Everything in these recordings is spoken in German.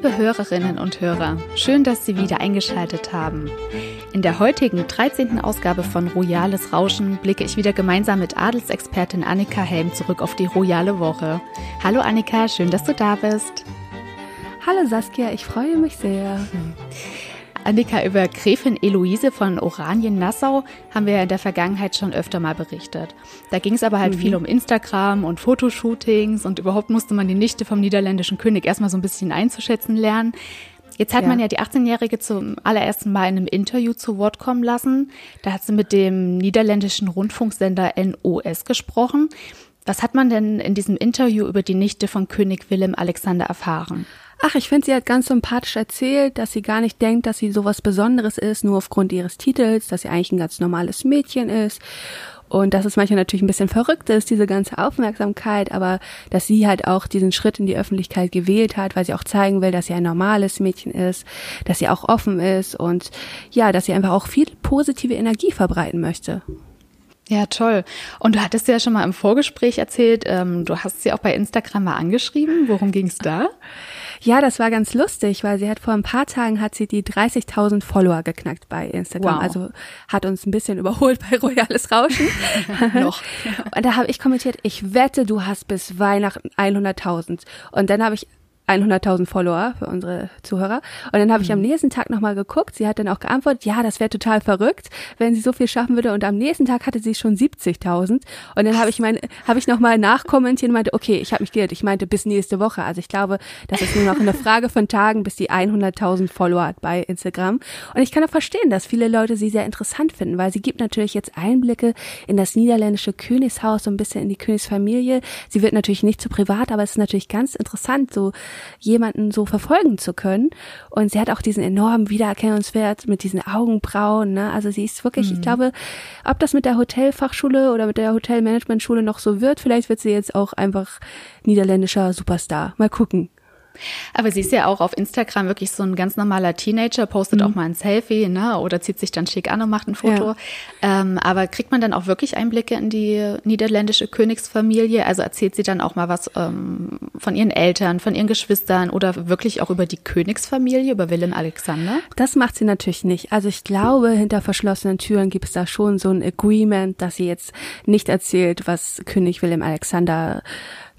Liebe Hörerinnen und Hörer, schön, dass Sie wieder eingeschaltet haben. In der heutigen 13. Ausgabe von Royales Rauschen blicke ich wieder gemeinsam mit Adelsexpertin Annika Helm zurück auf die royale Woche. Hallo Annika, schön, dass du da bist. Hallo Saskia, ich freue mich sehr. Annika, über Gräfin Eloise von Oranien-Nassau haben wir ja in der Vergangenheit schon öfter mal berichtet. Da ging es aber halt mhm. viel um Instagram und Fotoshootings und überhaupt musste man die Nichte vom niederländischen König erstmal so ein bisschen einzuschätzen lernen. Jetzt hat ja. man ja die 18-Jährige zum allerersten Mal in einem Interview zu Wort kommen lassen. Da hat sie mit dem niederländischen Rundfunksender NOS gesprochen. Was hat man denn in diesem Interview über die Nichte von König Willem Alexander erfahren? Ach, ich finde, sie hat ganz sympathisch erzählt, dass sie gar nicht denkt, dass sie sowas Besonderes ist, nur aufgrund ihres Titels, dass sie eigentlich ein ganz normales Mädchen ist. Und dass es manchmal natürlich ein bisschen verrückt ist, diese ganze Aufmerksamkeit, aber dass sie halt auch diesen Schritt in die Öffentlichkeit gewählt hat, weil sie auch zeigen will, dass sie ein normales Mädchen ist, dass sie auch offen ist und ja, dass sie einfach auch viel positive Energie verbreiten möchte. Ja, toll. Und du hattest ja schon mal im Vorgespräch erzählt, ähm, du hast sie auch bei Instagram mal angeschrieben. Worum ging es da? Ja, das war ganz lustig, weil sie hat vor ein paar Tagen hat sie die 30.000 Follower geknackt bei Instagram. Wow. Also hat uns ein bisschen überholt bei Royales Rauschen. Noch. Und da habe ich kommentiert, ich wette, du hast bis Weihnachten 100.000. Und dann habe ich 100.000 Follower für unsere Zuhörer. Und dann habe ich am mhm. nächsten Tag nochmal geguckt. Sie hat dann auch geantwortet, ja, das wäre total verrückt, wenn sie so viel schaffen würde. Und am nächsten Tag hatte sie schon 70.000. Und dann habe ich mein, habe ich nochmal nachkommentiert und meinte, okay, ich habe mich geirrt. Ich meinte bis nächste Woche. Also ich glaube, das ist nur noch eine Frage von Tagen, bis die 100.000 Follower hat bei Instagram. Und ich kann auch verstehen, dass viele Leute sie sehr interessant finden, weil sie gibt natürlich jetzt Einblicke in das niederländische Königshaus, so ein bisschen in die Königsfamilie. Sie wird natürlich nicht zu privat, aber es ist natürlich ganz interessant, so jemanden so verfolgen zu können. Und sie hat auch diesen enormen Wiedererkennungswert mit diesen Augenbrauen. Ne? Also sie ist wirklich, mhm. ich glaube, ob das mit der Hotelfachschule oder mit der Hotelmanagementschule noch so wird, vielleicht wird sie jetzt auch einfach niederländischer Superstar. Mal gucken. Aber sie ist ja auch auf Instagram wirklich so ein ganz normaler Teenager, postet mhm. auch mal ein Selfie, ne? Oder zieht sich dann schick an und macht ein Foto. Ja. Ähm, aber kriegt man dann auch wirklich Einblicke in die niederländische Königsfamilie? Also erzählt sie dann auch mal was ähm, von ihren Eltern, von ihren Geschwistern oder wirklich auch über die Königsfamilie, über Willem Alexander? Das macht sie natürlich nicht. Also ich glaube, hinter verschlossenen Türen gibt es da schon so ein Agreement, dass sie jetzt nicht erzählt, was König Willem Alexander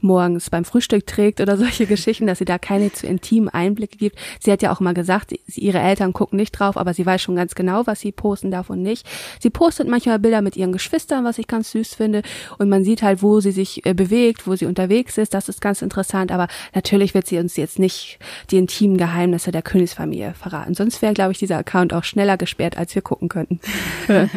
morgens beim Frühstück trägt oder solche Geschichten, dass sie da keine zu intimen Einblicke gibt. Sie hat ja auch immer gesagt, sie, ihre Eltern gucken nicht drauf, aber sie weiß schon ganz genau, was sie posten darf und nicht. Sie postet manchmal Bilder mit ihren Geschwistern, was ich ganz süß finde. Und man sieht halt, wo sie sich äh, bewegt, wo sie unterwegs ist. Das ist ganz interessant. Aber natürlich wird sie uns jetzt nicht die intimen Geheimnisse der Königsfamilie verraten. Sonst wäre, glaube ich, dieser Account auch schneller gesperrt, als wir gucken könnten.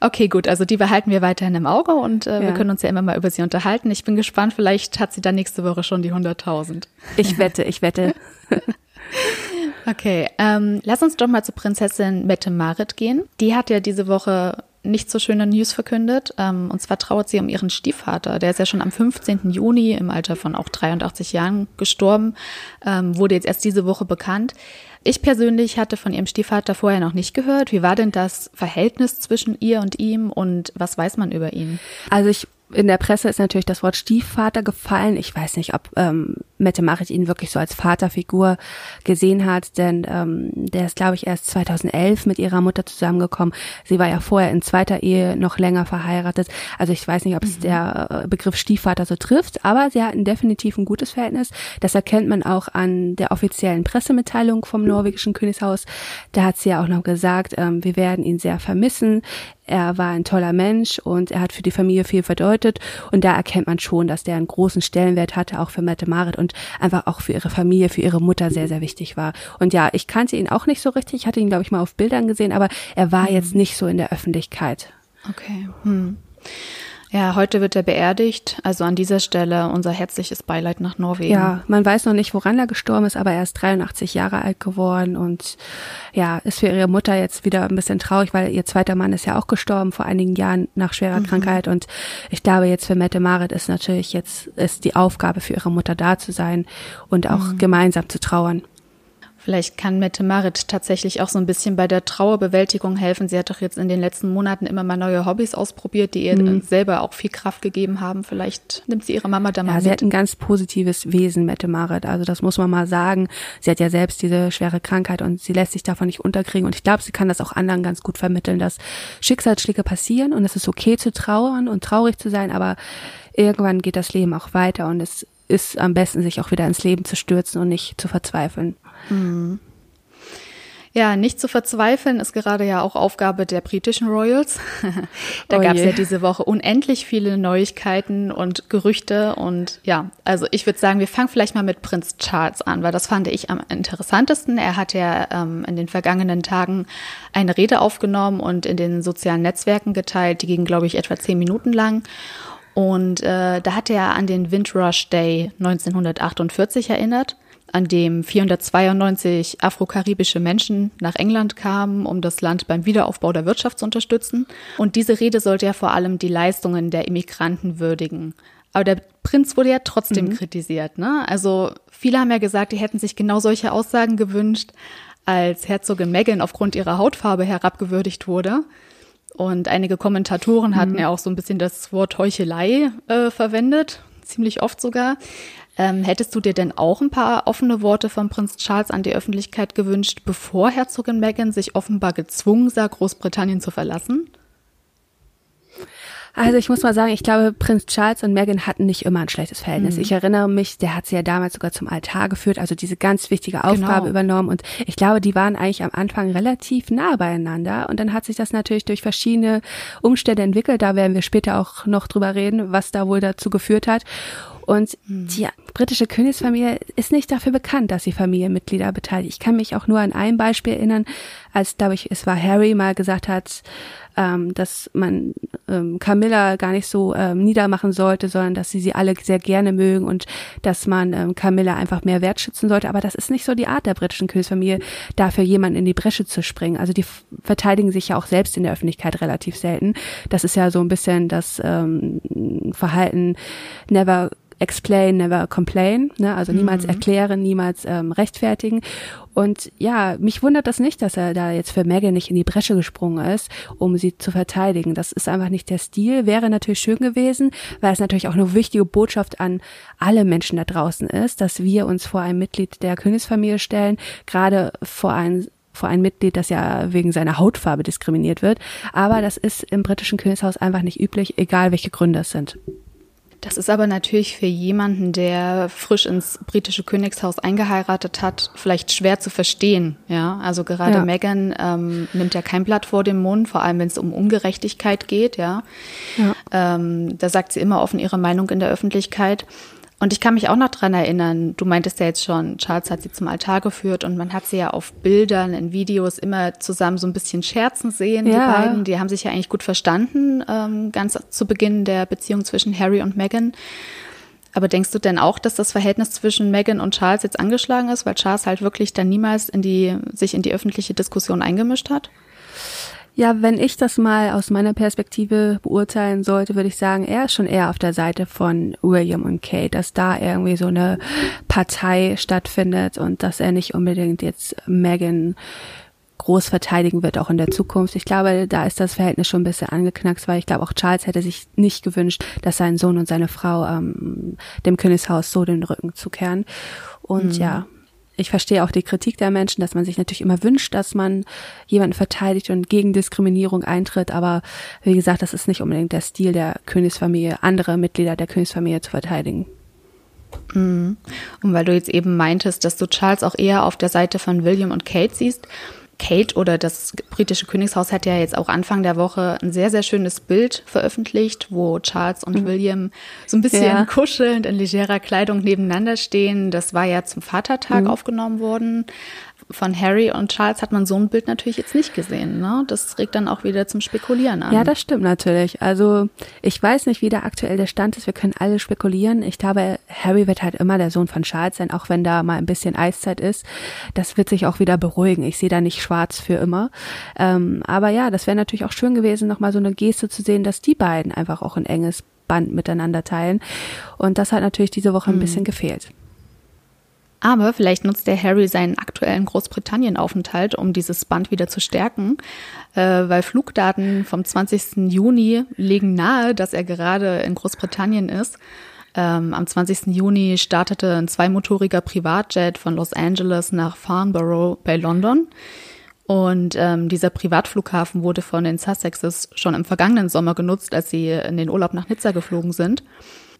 okay, gut. Also die behalten wir weiterhin im Auge und äh, ja. wir können uns ja immer mal über sie unterhalten. Ich bin gespannt, vielleicht Vielleicht hat sie dann nächste Woche schon die 100.000. Ich wette, ich wette. okay, ähm, lass uns doch mal zu Prinzessin Mette Marit gehen. Die hat ja diese Woche nicht so schöne News verkündet. Ähm, und zwar trauert sie um ihren Stiefvater. Der ist ja schon am 15. Juni im Alter von auch 83 Jahren gestorben. Ähm, wurde jetzt erst diese Woche bekannt. Ich persönlich hatte von ihrem Stiefvater vorher noch nicht gehört. Wie war denn das Verhältnis zwischen ihr und ihm und was weiß man über ihn? Also ich in der Presse ist natürlich das Wort Stiefvater gefallen. Ich weiß nicht, ob ähm, Mette Marit ihn wirklich so als Vaterfigur gesehen hat, denn ähm, der ist, glaube ich, erst 2011 mit ihrer Mutter zusammengekommen. Sie war ja vorher in zweiter Ehe noch länger verheiratet. Also ich weiß nicht, ob es mhm. der äh, Begriff Stiefvater so trifft, aber sie hatten definitiv ein gutes Verhältnis. Das erkennt man auch an der offiziellen Pressemitteilung vom norwegischen Königshaus. Da hat sie ja auch noch gesagt, ähm, wir werden ihn sehr vermissen. Er war ein toller Mensch und er hat für die Familie viel verdeutet. Und da erkennt man schon, dass der einen großen Stellenwert hatte, auch für Mette Marit und einfach auch für ihre Familie, für ihre Mutter sehr, sehr wichtig war. Und ja, ich kannte ihn auch nicht so richtig. Ich hatte ihn, glaube ich, mal auf Bildern gesehen, aber er war mhm. jetzt nicht so in der Öffentlichkeit. Okay. Hm. Ja, heute wird er beerdigt. Also an dieser Stelle unser herzliches Beileid nach Norwegen. Ja, man weiß noch nicht, woran er gestorben ist, aber er ist 83 Jahre alt geworden und ja, ist für ihre Mutter jetzt wieder ein bisschen traurig, weil ihr zweiter Mann ist ja auch gestorben vor einigen Jahren nach schwerer mhm. Krankheit und ich glaube jetzt für Mette Marit ist natürlich jetzt ist die Aufgabe für ihre Mutter da zu sein und auch mhm. gemeinsam zu trauern. Vielleicht kann Mette Marit tatsächlich auch so ein bisschen bei der Trauerbewältigung helfen. Sie hat doch jetzt in den letzten Monaten immer mal neue Hobbys ausprobiert, die ihr mhm. selber auch viel Kraft gegeben haben. Vielleicht nimmt sie ihre Mama da mal ja, mit. Sie hat ein ganz positives Wesen, Mette Marit. Also das muss man mal sagen. Sie hat ja selbst diese schwere Krankheit und sie lässt sich davon nicht unterkriegen. Und ich glaube, sie kann das auch anderen ganz gut vermitteln, dass Schicksalsschläge passieren und es ist okay zu trauern und traurig zu sein, aber irgendwann geht das Leben auch weiter und es ist am besten, sich auch wieder ins Leben zu stürzen und nicht zu verzweifeln. Mhm. Ja, nicht zu verzweifeln ist gerade ja auch Aufgabe der britischen Royals. da oh gab es ja diese Woche unendlich viele Neuigkeiten und Gerüchte. Und ja, also ich würde sagen, wir fangen vielleicht mal mit Prinz Charles an, weil das fand ich am interessantesten. Er hat ja ähm, in den vergangenen Tagen eine Rede aufgenommen und in den sozialen Netzwerken geteilt. Die ging, glaube ich, etwa zehn Minuten lang. Und äh, da hat er an den Windrush Day 1948 erinnert an dem 492 afrokaribische Menschen nach England kamen, um das Land beim Wiederaufbau der Wirtschaft zu unterstützen. Und diese Rede sollte ja vor allem die Leistungen der Immigranten würdigen. Aber der Prinz wurde ja trotzdem mhm. kritisiert. Ne? Also viele haben ja gesagt, die hätten sich genau solche Aussagen gewünscht, als Herzogin Meghan aufgrund ihrer Hautfarbe herabgewürdigt wurde. Und einige Kommentatoren mhm. hatten ja auch so ein bisschen das Wort Heuchelei äh, verwendet, ziemlich oft sogar. Ähm, hättest du dir denn auch ein paar offene Worte von Prinz Charles an die Öffentlichkeit gewünscht, bevor Herzogin Meghan sich offenbar gezwungen sah, Großbritannien zu verlassen? Also ich muss mal sagen, ich glaube, Prinz Charles und Meghan hatten nicht immer ein schlechtes Verhältnis. Mhm. Ich erinnere mich, der hat sie ja damals sogar zum Altar geführt, also diese ganz wichtige Aufgabe genau. übernommen. Und ich glaube, die waren eigentlich am Anfang relativ nah beieinander. Und dann hat sich das natürlich durch verschiedene Umstände entwickelt. Da werden wir später auch noch drüber reden, was da wohl dazu geführt hat. Und hm. die britische Königsfamilie ist nicht dafür bekannt, dass sie Familienmitglieder beteiligt. Ich kann mich auch nur an ein Beispiel erinnern, als, glaube ich, es war Harry mal gesagt hat, ähm, dass man ähm, Camilla gar nicht so ähm, niedermachen sollte, sondern dass sie sie alle sehr gerne mögen und dass man ähm, Camilla einfach mehr wertschätzen sollte. Aber das ist nicht so die Art der britischen Königsfamilie, dafür jemanden in die Bresche zu springen. Also die verteidigen sich ja auch selbst in der Öffentlichkeit relativ selten. Das ist ja so ein bisschen das ähm, Verhalten never explain, never complain, ne? also niemals mhm. erklären, niemals ähm, rechtfertigen. Und ja, mich wundert das nicht, dass er da jetzt für Megan nicht in die Bresche gesprungen ist, um sie zu verteidigen. Das ist einfach nicht der Stil. Wäre natürlich schön gewesen, weil es natürlich auch eine wichtige Botschaft an alle Menschen da draußen ist, dass wir uns vor ein Mitglied der Königsfamilie stellen, gerade vor ein vor ein Mitglied, das ja wegen seiner Hautfarbe diskriminiert wird. Aber das ist im britischen Königshaus einfach nicht üblich, egal welche Gründe es sind. Das ist aber natürlich für jemanden, der frisch ins britische Königshaus eingeheiratet hat, vielleicht schwer zu verstehen. Ja, also gerade ja. Meghan ähm, nimmt ja kein Blatt vor den Mund, vor allem wenn es um Ungerechtigkeit geht. Ja, ja. Ähm, da sagt sie immer offen ihre Meinung in der Öffentlichkeit. Und ich kann mich auch noch dran erinnern, du meintest ja jetzt schon, Charles hat sie zum Altar geführt und man hat sie ja auf Bildern, in Videos immer zusammen so ein bisschen scherzen sehen, ja. die beiden. Die haben sich ja eigentlich gut verstanden, ähm, ganz zu Beginn der Beziehung zwischen Harry und Meghan. Aber denkst du denn auch, dass das Verhältnis zwischen Meghan und Charles jetzt angeschlagen ist, weil Charles halt wirklich dann niemals in die, sich in die öffentliche Diskussion eingemischt hat? Ja, wenn ich das mal aus meiner Perspektive beurteilen sollte, würde ich sagen, er ist schon eher auf der Seite von William und Kate, dass da irgendwie so eine Partei stattfindet und dass er nicht unbedingt jetzt Megan groß verteidigen wird, auch in der Zukunft. Ich glaube, da ist das Verhältnis schon ein bisschen angeknackst, weil ich glaube, auch Charles hätte sich nicht gewünscht, dass sein Sohn und seine Frau ähm, dem Königshaus so den Rücken zukehren. Und mhm. ja, ich verstehe auch die Kritik der Menschen, dass man sich natürlich immer wünscht, dass man jemanden verteidigt und gegen Diskriminierung eintritt. Aber wie gesagt, das ist nicht unbedingt der Stil der Königsfamilie, andere Mitglieder der Königsfamilie zu verteidigen. Mhm. Und weil du jetzt eben meintest, dass du Charles auch eher auf der Seite von William und Kate siehst, Kate oder das britische Königshaus hat ja jetzt auch Anfang der Woche ein sehr, sehr schönes Bild veröffentlicht, wo Charles und mhm. William so ein bisschen ja. kuschelnd in legerer Kleidung nebeneinander stehen. Das war ja zum Vatertag mhm. aufgenommen worden von Harry und Charles hat man so ein Bild natürlich jetzt nicht gesehen. Ne? Das regt dann auch wieder zum Spekulieren an. Ja, das stimmt natürlich. Also ich weiß nicht, wie da aktuell der Stand ist. Wir können alle spekulieren. Ich glaube, Harry wird halt immer der Sohn von Charles sein, auch wenn da mal ein bisschen Eiszeit ist. Das wird sich auch wieder beruhigen. Ich sehe da nicht schwarz für immer. Ähm, aber ja, das wäre natürlich auch schön gewesen, nochmal so eine Geste zu sehen, dass die beiden einfach auch ein enges Band miteinander teilen. Und das hat natürlich diese Woche ein mhm. bisschen gefehlt. Aber vielleicht nutzt der Harry seinen aktuellen Großbritannien-Aufenthalt, um dieses Band wieder zu stärken, äh, weil Flugdaten vom 20. Juni legen nahe, dass er gerade in Großbritannien ist. Ähm, am 20. Juni startete ein zweimotoriger Privatjet von Los Angeles nach Farnborough bei London. Und ähm, dieser Privatflughafen wurde von den Sussexes schon im vergangenen Sommer genutzt, als sie in den Urlaub nach Nizza geflogen sind.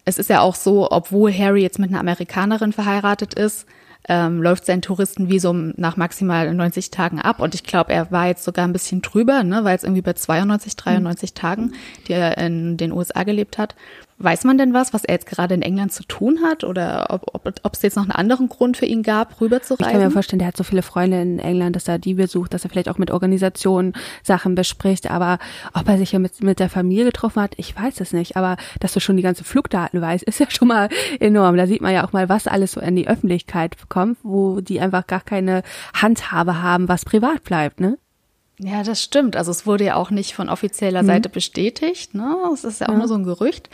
Es ist ja auch so, obwohl Harry jetzt mit einer Amerikanerin verheiratet ist, ähm, läuft sein Touristenvisum nach maximal 90 Tagen ab. Und ich glaube, er war jetzt sogar ein bisschen drüber, ne, weil es irgendwie bei 92, 93 mhm. Tagen, die er in den USA gelebt hat. Weiß man denn was, was er jetzt gerade in England zu tun hat oder ob, ob, ob es jetzt noch einen anderen Grund für ihn gab, rüber zu reisen? Ich kann mir vorstellen, der hat so viele Freunde in England, dass er die besucht, dass er vielleicht auch mit Organisationen Sachen bespricht. Aber ob er sich ja mit, mit der Familie getroffen hat, ich weiß es nicht. Aber dass du schon die ganzen Flugdaten weißt, ist ja schon mal enorm. Da sieht man ja auch mal, was alles so in die Öffentlichkeit kommt, wo die einfach gar keine Handhabe haben, was privat bleibt, ne? Ja, das stimmt. Also es wurde ja auch nicht von offizieller mhm. Seite bestätigt. Ne? Es ist ja auch ja. nur so ein Gerücht.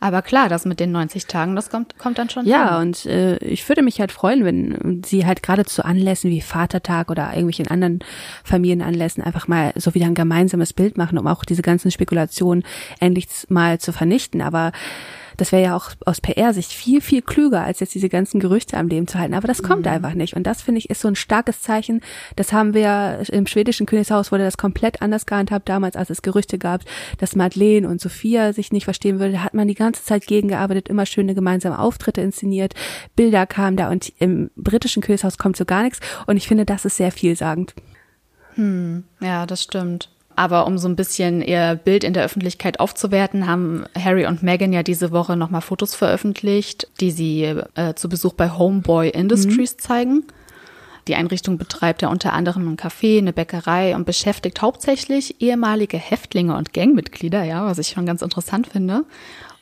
Aber klar, das mit den 90 Tagen, das kommt, kommt dann schon. Ja, hin. und äh, ich würde mich halt freuen, wenn sie halt gerade zu Anlässen wie Vatertag oder irgendwelchen anderen Familienanlässen einfach mal so wieder ein gemeinsames Bild machen, um auch diese ganzen Spekulationen endlich mal zu vernichten. Aber das wäre ja auch aus PR-Sicht viel, viel klüger, als jetzt diese ganzen Gerüchte am Leben zu halten. Aber das kommt mhm. einfach nicht. Und das finde ich ist so ein starkes Zeichen. Das haben wir im schwedischen Königshaus wurde das komplett anders gehandhabt damals, als es Gerüchte gab, dass Madeleine und Sophia sich nicht verstehen würde. Da hat man die ganze Zeit gegengearbeitet, immer schöne gemeinsame Auftritte inszeniert, Bilder kamen da und im britischen Königshaus kommt so gar nichts. Und ich finde, das ist sehr vielsagend. Hm, ja, das stimmt. Aber um so ein bisschen ihr Bild in der Öffentlichkeit aufzuwerten, haben Harry und Meghan ja diese Woche nochmal Fotos veröffentlicht, die sie äh, zu Besuch bei Homeboy Industries mhm. zeigen. Die Einrichtung betreibt ja unter anderem ein Café, eine Bäckerei und beschäftigt hauptsächlich ehemalige Häftlinge und Gangmitglieder, ja, was ich schon ganz interessant finde.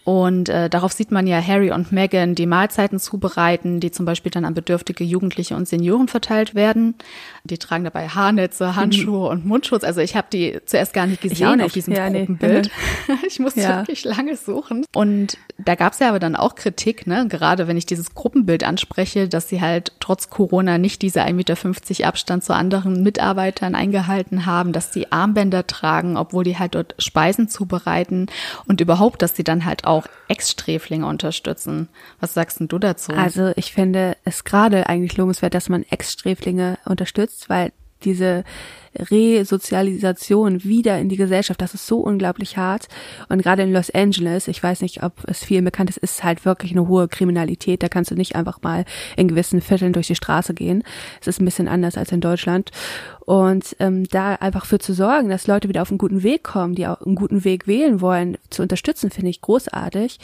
Und äh, darauf sieht man ja Harry und Meghan, die Mahlzeiten zubereiten, die zum Beispiel dann an bedürftige Jugendliche und Senioren verteilt werden. Die tragen dabei Haarnetze, Handschuhe und Mundschutz. Also ich habe die zuerst gar nicht gesehen nicht. auf diesem ja, Gruppenbild. Nee. ich musste ja. wirklich lange suchen. Und da gab es ja aber dann auch Kritik, ne? gerade wenn ich dieses Gruppenbild anspreche, dass sie halt trotz Corona nicht diese 1,50 Meter Abstand zu anderen Mitarbeitern eingehalten haben, dass sie Armbänder tragen, obwohl die halt dort Speisen zubereiten und überhaupt, dass sie dann halt auch Ex-Sträflinge unterstützen. Was sagst denn du dazu? Also ich finde es gerade eigentlich lobenswert, dass man Ex-Sträflinge unterstützt, weil diese Resozialisation wieder in die Gesellschaft, das ist so unglaublich hart. Und gerade in Los Angeles, ich weiß nicht, ob es vielen bekannt ist, ist halt wirklich eine hohe Kriminalität. Da kannst du nicht einfach mal in gewissen Vierteln durch die Straße gehen. Es ist ein bisschen anders als in Deutschland. Und ähm, da einfach für zu sorgen, dass Leute wieder auf einen guten Weg kommen, die auch einen guten Weg wählen wollen, zu unterstützen, finde ich großartig.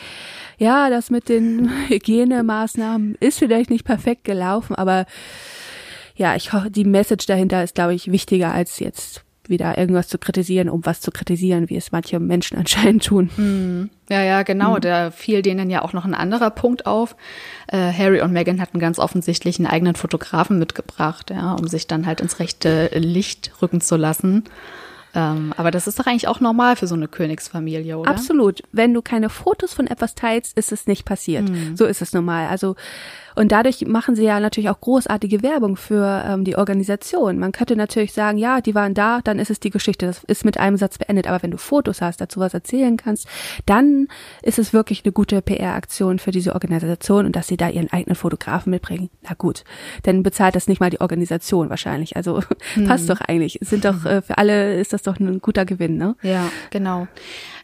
Ja, das mit den Hygienemaßnahmen ist vielleicht nicht perfekt gelaufen, aber ja, ich hoffe, die Message dahinter ist, glaube ich, wichtiger als jetzt wieder irgendwas zu kritisieren, um was zu kritisieren, wie es manche Menschen anscheinend tun. Mm. Ja, ja, genau. Mm. Da fiel denen ja auch noch ein anderer Punkt auf. Äh, Harry und Meghan hatten ganz offensichtlich einen eigenen Fotografen mitgebracht, ja, um sich dann halt ins rechte Licht rücken zu lassen. Ähm, aber das ist doch eigentlich auch normal für so eine Königsfamilie, oder? Absolut. Wenn du keine Fotos von etwas teilst, ist es nicht passiert. Mm. So ist es normal. Also und dadurch machen sie ja natürlich auch großartige Werbung für ähm, die Organisation. Man könnte natürlich sagen, ja, die waren da, dann ist es die Geschichte, das ist mit einem Satz beendet. Aber wenn du Fotos hast, dazu was erzählen kannst, dann ist es wirklich eine gute PR-Aktion für diese Organisation und dass sie da ihren eigenen Fotografen mitbringen. Na gut, denn bezahlt das nicht mal die Organisation wahrscheinlich. Also hm. passt doch eigentlich. Sind doch äh, für alle ist das doch ein guter Gewinn, ne? Ja, genau.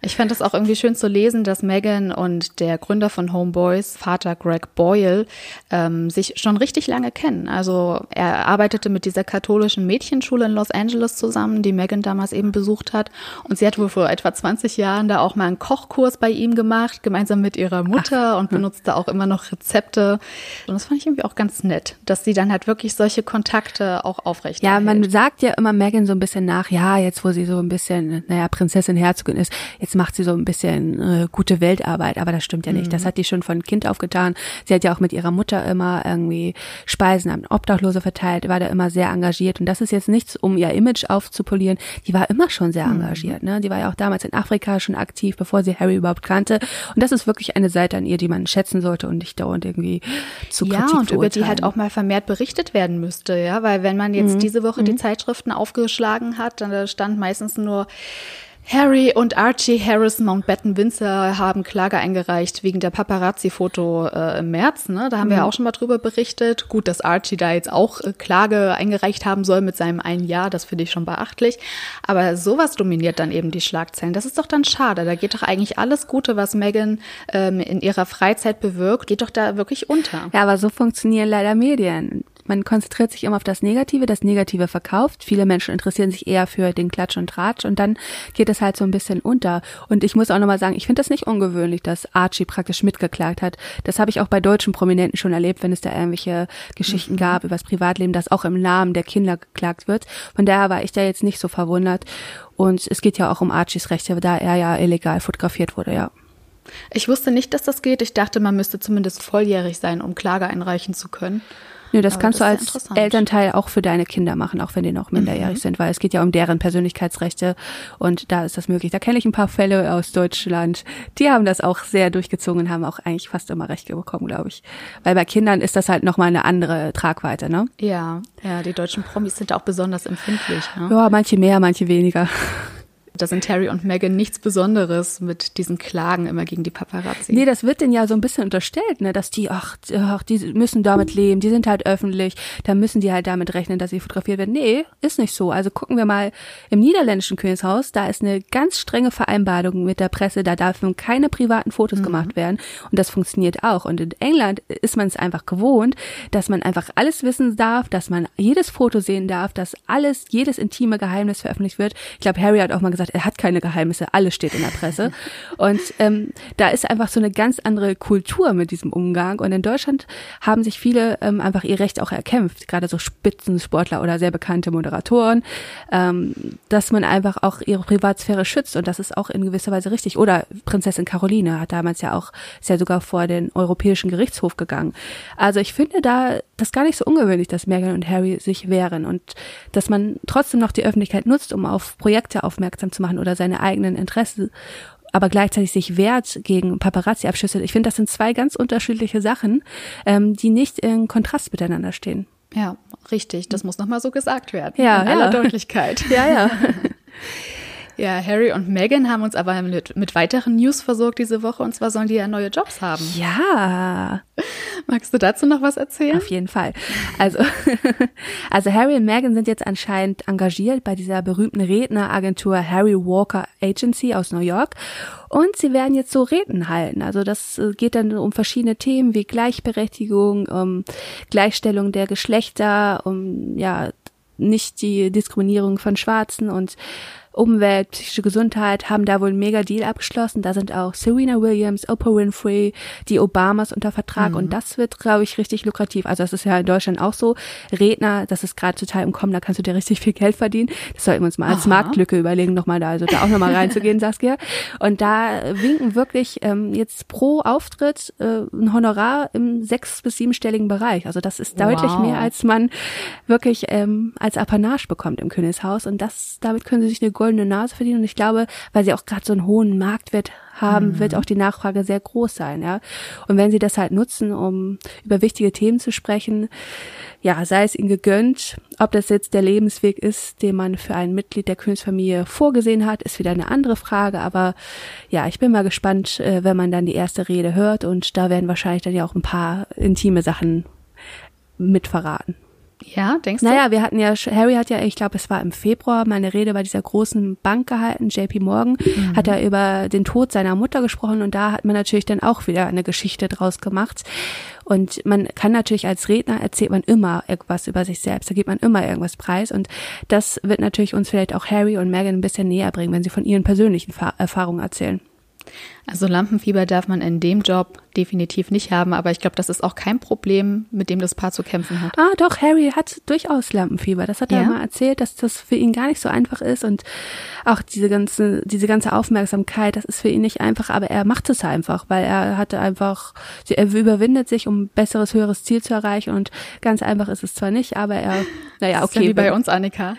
Ich fand es auch irgendwie schön zu lesen, dass Megan und der Gründer von Homeboys, Vater Greg Boyle, ähm, sich schon richtig lange kennen. Also er arbeitete mit dieser katholischen Mädchenschule in Los Angeles zusammen, die Megan damals eben besucht hat. Und sie hat wohl vor etwa 20 Jahren da auch mal einen Kochkurs bei ihm gemacht, gemeinsam mit ihrer Mutter Ach. und benutzte auch immer noch Rezepte. Und das fand ich irgendwie auch ganz nett, dass sie dann halt wirklich solche Kontakte auch aufrecht Ja, man sagt ja immer Megan so ein bisschen nach, ja, jetzt wo sie so ein bisschen, naja, Prinzessin Herzogin ist. Jetzt macht sie so ein bisschen äh, gute Weltarbeit, aber das stimmt ja nicht. Mhm. Das hat die schon von Kind auf getan. Sie hat ja auch mit ihrer Mutter immer irgendwie Speisen an Obdachlose verteilt, war da immer sehr engagiert. Und das ist jetzt nichts, um ihr Image aufzupolieren. Die war immer schon sehr mhm. engagiert. Ne? Die war ja auch damals in Afrika schon aktiv, bevor sie Harry überhaupt kannte. Und das ist wirklich eine Seite an ihr, die man schätzen sollte und nicht dauernd irgendwie zu Ja, und über die halt auch mal vermehrt berichtet werden müsste, ja, weil wenn man jetzt mhm. diese Woche mhm. die Zeitschriften aufgeschlagen hat, dann stand meistens nur Harry und Archie Harris Mountbatten Windsor haben Klage eingereicht wegen der Paparazzi-Foto äh, im März. Ne? Da haben mhm. wir auch schon mal drüber berichtet. Gut, dass Archie da jetzt auch äh, Klage eingereicht haben soll mit seinem einen Jahr, das finde ich schon beachtlich. Aber sowas dominiert dann eben die Schlagzeilen. Das ist doch dann schade. Da geht doch eigentlich alles Gute, was Megan ähm, in ihrer Freizeit bewirkt, geht doch da wirklich unter. Ja, aber so funktionieren leider Medien man konzentriert sich immer auf das Negative, das Negative verkauft. Viele Menschen interessieren sich eher für den Klatsch und Tratsch und dann geht es halt so ein bisschen unter. Und ich muss auch nochmal sagen, ich finde das nicht ungewöhnlich, dass Archie praktisch mitgeklagt hat. Das habe ich auch bei deutschen Prominenten schon erlebt, wenn es da irgendwelche Geschichten mhm. gab über das Privatleben, dass auch im Namen der Kinder geklagt wird. Von daher war ich da jetzt nicht so verwundert. Und es geht ja auch um Archies Rechte, da er ja illegal fotografiert wurde, ja. Ich wusste nicht, dass das geht. Ich dachte, man müsste zumindest volljährig sein, um Klage einreichen zu können. Nö, das Aber kannst das du als Elternteil auch für deine Kinder machen, auch wenn die noch minderjährig mhm. sind, weil es geht ja um deren Persönlichkeitsrechte und da ist das möglich. Da kenne ich ein paar Fälle aus Deutschland, die haben das auch sehr durchgezogen und haben auch eigentlich fast immer Recht bekommen, glaube ich. Weil bei Kindern ist das halt nochmal eine andere Tragweite, ne? Ja, ja, die deutschen Promis sind auch besonders empfindlich. Ne? Ja, manche mehr, manche weniger. Da sind Terry und Megan nichts Besonderes mit diesen Klagen immer gegen die Paparazzi. Nee, das wird denen ja so ein bisschen unterstellt, ne, dass die, ach, ach, die müssen damit leben, die sind halt öffentlich, da müssen die halt damit rechnen, dass sie fotografiert werden. Nee, ist nicht so. Also gucken wir mal im niederländischen Königshaus, da ist eine ganz strenge Vereinbarung mit der Presse, da dürfen keine privaten Fotos mhm. gemacht werden und das funktioniert auch. Und in England ist man es einfach gewohnt, dass man einfach alles wissen darf, dass man jedes Foto sehen darf, dass alles, jedes intime Geheimnis veröffentlicht wird. Ich glaube, Harry hat auch mal gesagt, gesagt, er hat keine Geheimnisse, alles steht in der Presse. Und ähm, da ist einfach so eine ganz andere Kultur mit diesem Umgang. Und in Deutschland haben sich viele ähm, einfach ihr Recht auch erkämpft, gerade so Spitzensportler oder sehr bekannte Moderatoren, ähm, dass man einfach auch ihre Privatsphäre schützt. Und das ist auch in gewisser Weise richtig. Oder Prinzessin Caroline hat damals ja auch, ist ja sogar vor den Europäischen Gerichtshof gegangen. Also ich finde da das gar nicht so ungewöhnlich, dass Meghan und Harry sich wehren und dass man trotzdem noch die Öffentlichkeit nutzt, um auf Projekte aufmerksam zu machen oder seine eigenen Interessen aber gleichzeitig sich wehrt gegen Paparazzi-Abschüsse. Ich finde, das sind zwei ganz unterschiedliche Sachen, ähm, die nicht in Kontrast miteinander stehen. Ja, richtig. Das muss nochmal so gesagt werden. Ja, in ja. aller Deutlichkeit. Ja, ja. Ja, Harry und Meghan haben uns aber mit, mit weiteren News versorgt diese Woche und zwar sollen die ja neue Jobs haben. Ja. Magst du dazu noch was erzählen? Auf jeden Fall. Also, also Harry und Meghan sind jetzt anscheinend engagiert bei dieser berühmten Redneragentur Harry Walker Agency aus New York und sie werden jetzt so Reden halten. Also das äh, geht dann um verschiedene Themen wie Gleichberechtigung, um Gleichstellung der Geschlechter, um ja nicht die Diskriminierung von Schwarzen und Umwelt, psychische Gesundheit haben da wohl einen mega Deal abgeschlossen. Da sind auch Serena Williams, Oprah Winfrey, die Obamas unter Vertrag mhm. und das wird, glaube ich, richtig lukrativ. Also das ist ja in Deutschland auch so. Redner, das ist gerade total im Kommen, da kannst du dir richtig viel Geld verdienen. Das sollten wir uns mal als Aha. Marktlücke überlegen, nochmal da, also da auch nochmal reinzugehen, Saskia. Und da winken wirklich ähm, jetzt pro Auftritt äh, ein Honorar im sechs- bis siebenstelligen Bereich. Also das ist deutlich wow. mehr, als man wirklich ähm, als Apanage bekommt im Königshaus. Und das, damit können sie sich eine goldene Nase verdienen. Und ich glaube, weil sie auch gerade so einen hohen Marktwert haben, mhm. wird auch die Nachfrage sehr groß sein, ja. Und wenn sie das halt nutzen, um über wichtige Themen zu sprechen, ja, sei es ihnen gegönnt. Ob das jetzt der Lebensweg ist, den man für ein Mitglied der Königsfamilie vorgesehen hat, ist wieder eine andere Frage. Aber ja, ich bin mal gespannt, äh, wenn man dann die erste Rede hört. Und da werden wahrscheinlich dann ja auch ein paar intime Sachen mitverraten. Ja, denkst du? Naja, wir hatten ja, Harry hat ja, ich glaube, es war im Februar, meine Rede bei dieser großen Bank gehalten, JP Morgan, mhm. hat er über den Tod seiner Mutter gesprochen und da hat man natürlich dann auch wieder eine Geschichte draus gemacht. Und man kann natürlich als Redner erzählt man immer irgendwas über sich selbst, da gibt man immer irgendwas preis und das wird natürlich uns vielleicht auch Harry und Meghan ein bisschen näher bringen, wenn sie von ihren persönlichen Erfahrungen erzählen. Also Lampenfieber darf man in dem Job definitiv nicht haben, aber ich glaube, das ist auch kein Problem, mit dem das Paar zu kämpfen hat. Ah, doch, Harry hat durchaus Lampenfieber. Das hat er ja? mal erzählt, dass das für ihn gar nicht so einfach ist und auch diese ganze, diese ganze Aufmerksamkeit, das ist für ihn nicht einfach, aber er macht es einfach, weil er hatte einfach, er überwindet sich, um ein besseres, höheres Ziel zu erreichen und ganz einfach ist es zwar nicht, aber er, naja, okay. Das ist ja wie bei uns, Annika.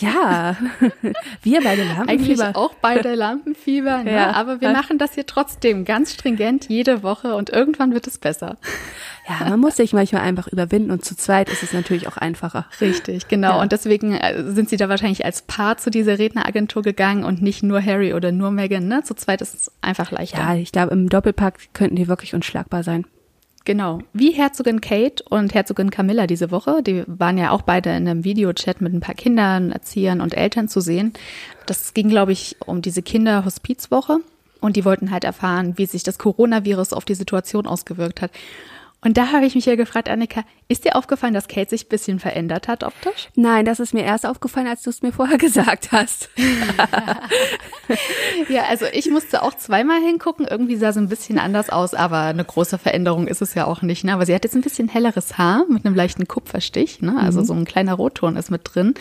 Ja, wir beide Lampenfieber. Eigentlich auch beide Lampenfieber, ne? ja. aber wir machen das hier trotzdem ganz stringent jede Woche und irgendwann wird es besser. Ja, man muss sich manchmal einfach überwinden und zu zweit ist es natürlich auch einfacher. Richtig, genau. Ja. Und deswegen äh, sind sie da wahrscheinlich als Paar zu dieser Redneragentur gegangen und nicht nur Harry oder nur Meghan. Ne? Zu zweit ist es einfach leichter. Ja, ich glaube, im Doppelpack könnten die wirklich unschlagbar sein. Genau. Wie Herzogin Kate und Herzogin Camilla diese Woche. Die waren ja auch beide in einem Videochat mit ein paar Kindern, Erziehern und Eltern zu sehen. Das ging, glaube ich, um diese Kinderhospizwoche. Und die wollten halt erfahren, wie sich das Coronavirus auf die Situation ausgewirkt hat. Und da habe ich mich ja gefragt, Annika, ist dir aufgefallen, dass Kate sich ein bisschen verändert hat optisch? Nein, das ist mir erst aufgefallen, als du es mir vorher gesagt hast. ja, also ich musste auch zweimal hingucken. Irgendwie sah sie ein bisschen anders aus, aber eine große Veränderung ist es ja auch nicht. Ne? Aber sie hat jetzt ein bisschen helleres Haar mit einem leichten Kupferstich. Ne? Also mhm. so ein kleiner Rotton ist mit drin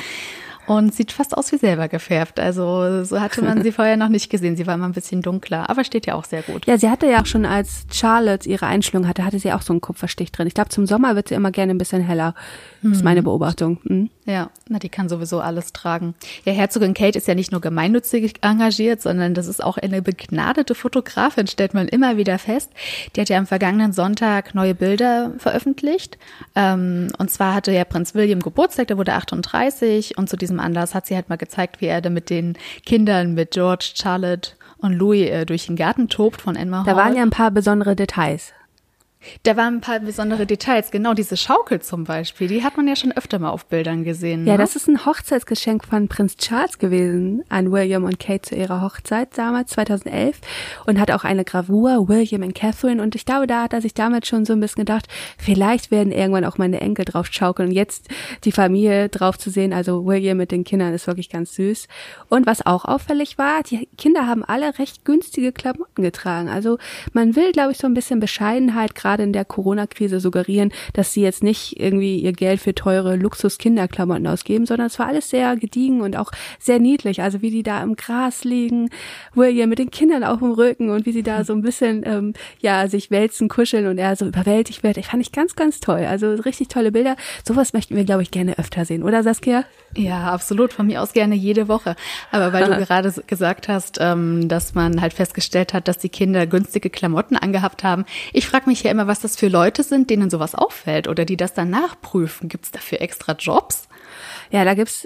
und sieht fast aus wie selber gefärbt. Also so hatte man sie vorher noch nicht gesehen. Sie war immer ein bisschen dunkler, aber steht ja auch sehr gut. Ja, sie hatte ja auch schon, als Charlotte ihre Einstellung hatte, hatte sie auch so einen Kupferstich drin. Ich glaube, zum Sommer wird sie immer gerne ein bisschen heller. Das ist meine mhm. Beobachtung. Mhm. Ja, na, die kann sowieso alles tragen. Ja, Herzogin Kate ist ja nicht nur gemeinnützig engagiert, sondern das ist auch eine begnadete Fotografin, stellt man immer wieder fest. Die hat ja am vergangenen Sonntag neue Bilder veröffentlicht. Ähm, und zwar hatte ja Prinz William Geburtstag, der wurde 38 und zu diesem Anlass hat sie halt mal gezeigt, wie er da mit den Kindern, mit George, Charlotte und Louis äh, durch den Garten tobt von Enma Hall. Da waren ja ein paar besondere Details. Da waren ein paar besondere Details. Genau diese Schaukel zum Beispiel, die hat man ja schon öfter mal auf Bildern gesehen. Ne? Ja, das ist ein Hochzeitsgeschenk von Prinz Charles gewesen an William und Kate zu ihrer Hochzeit damals, 2011. Und hat auch eine Gravur, William und Catherine. Und ich glaube, da hat er sich damals schon so ein bisschen gedacht, vielleicht werden irgendwann auch meine Enkel drauf schaukeln. Und jetzt die Familie drauf zu sehen, also William mit den Kindern, ist wirklich ganz süß. Und was auch auffällig war, die Kinder haben alle recht günstige Klamotten getragen. Also man will, glaube ich, so ein bisschen Bescheidenheit gerade gerade in der Corona-Krise suggerieren, dass sie jetzt nicht irgendwie ihr Geld für teure Luxus-Kinderklamotten ausgeben, sondern es war alles sehr gediegen und auch sehr niedlich. Also wie die da im Gras liegen, William mit den Kindern auf dem Rücken und wie sie da so ein bisschen, ähm, ja, sich wälzen, kuscheln und er so überwältigt wird. Ich fand ich ganz, ganz toll. Also richtig tolle Bilder. Sowas möchten wir, glaube ich, gerne öfter sehen, oder Saskia? Ja, absolut. Von mir aus gerne jede Woche. Aber weil du gerade gesagt hast, ähm, dass man halt festgestellt hat, dass die Kinder günstige Klamotten angehabt haben. Ich frage mich ja immer, was das für Leute sind, denen sowas auffällt oder die das dann nachprüfen. Gibt es dafür extra Jobs? Ja, da gibt's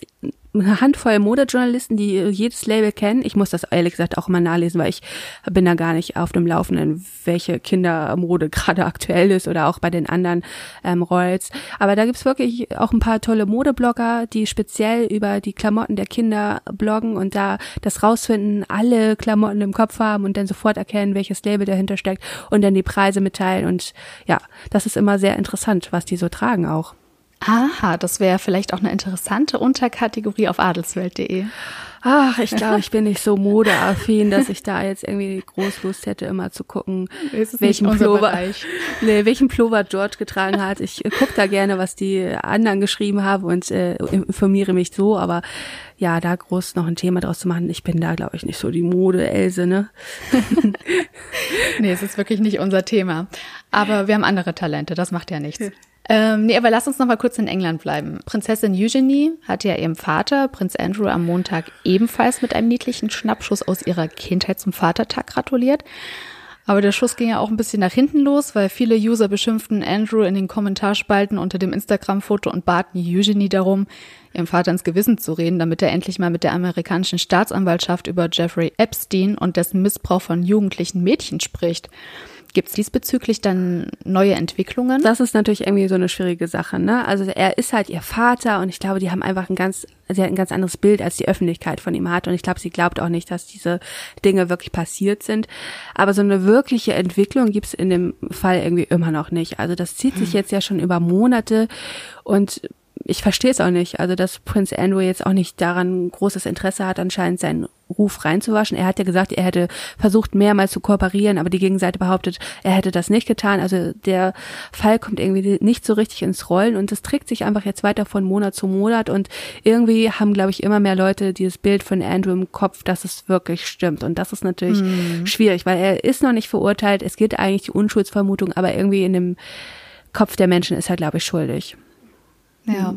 eine Handvoll Modejournalisten, die jedes Label kennen. Ich muss das ehrlich gesagt auch mal nachlesen, weil ich bin da gar nicht auf dem Laufenden, welche Kindermode gerade aktuell ist oder auch bei den anderen ähm, Royals. Aber da gibt's wirklich auch ein paar tolle Modeblogger, die speziell über die Klamotten der Kinder bloggen und da das rausfinden, alle Klamotten im Kopf haben und dann sofort erkennen, welches Label dahinter steckt und dann die Preise mitteilen. Und ja, das ist immer sehr interessant, was die so tragen auch. Aha, das wäre vielleicht auch eine interessante Unterkategorie auf adelswelt.de. Ach, ich glaube, ich bin nicht so modeaffin, dass ich da jetzt irgendwie groß Lust hätte, immer zu gucken, welchen Plover, nee, welchen Plover George getragen hat. Ich äh, gucke da gerne, was die anderen geschrieben haben und äh, informiere mich so, aber ja, da groß noch ein Thema draus zu machen, ich bin da, glaube ich, nicht so die Mode-Else, ne? nee, es ist wirklich nicht unser Thema. Aber wir haben andere Talente, das macht ja nichts. Ähm, nee, aber lass uns noch mal kurz in England bleiben. Prinzessin Eugenie hat ja ihrem Vater, Prinz Andrew, am Montag ebenfalls mit einem niedlichen Schnappschuss aus ihrer Kindheit zum Vatertag gratuliert. Aber der Schuss ging ja auch ein bisschen nach hinten los, weil viele User beschimpften Andrew in den Kommentarspalten unter dem Instagram-Foto und baten Eugenie darum, ihrem Vater ins Gewissen zu reden, damit er endlich mal mit der amerikanischen Staatsanwaltschaft über Jeffrey Epstein und dessen Missbrauch von jugendlichen Mädchen spricht. Gibt es diesbezüglich dann neue Entwicklungen? Das ist natürlich irgendwie so eine schwierige Sache, ne? Also er ist halt ihr Vater und ich glaube, die haben einfach ein ganz, sie hat ein ganz anderes Bild, als die Öffentlichkeit von ihm hat. Und ich glaube, sie glaubt auch nicht, dass diese Dinge wirklich passiert sind. Aber so eine wirkliche Entwicklung gibt es in dem Fall irgendwie immer noch nicht. Also das zieht sich hm. jetzt ja schon über Monate und ich verstehe es auch nicht. Also, dass Prince Andrew jetzt auch nicht daran großes Interesse hat, anscheinend seinen Ruf reinzuwaschen. Er hat ja gesagt, er hätte versucht, mehrmals zu kooperieren, aber die Gegenseite behauptet, er hätte das nicht getan. Also der Fall kommt irgendwie nicht so richtig ins Rollen und es trägt sich einfach jetzt weiter von Monat zu Monat und irgendwie haben, glaube ich, immer mehr Leute dieses Bild von Andrew im Kopf, dass es wirklich stimmt. Und das ist natürlich mhm. schwierig, weil er ist noch nicht verurteilt. Es geht eigentlich die Unschuldsvermutung, aber irgendwie in dem Kopf der Menschen ist er, glaube ich, schuldig. Ja,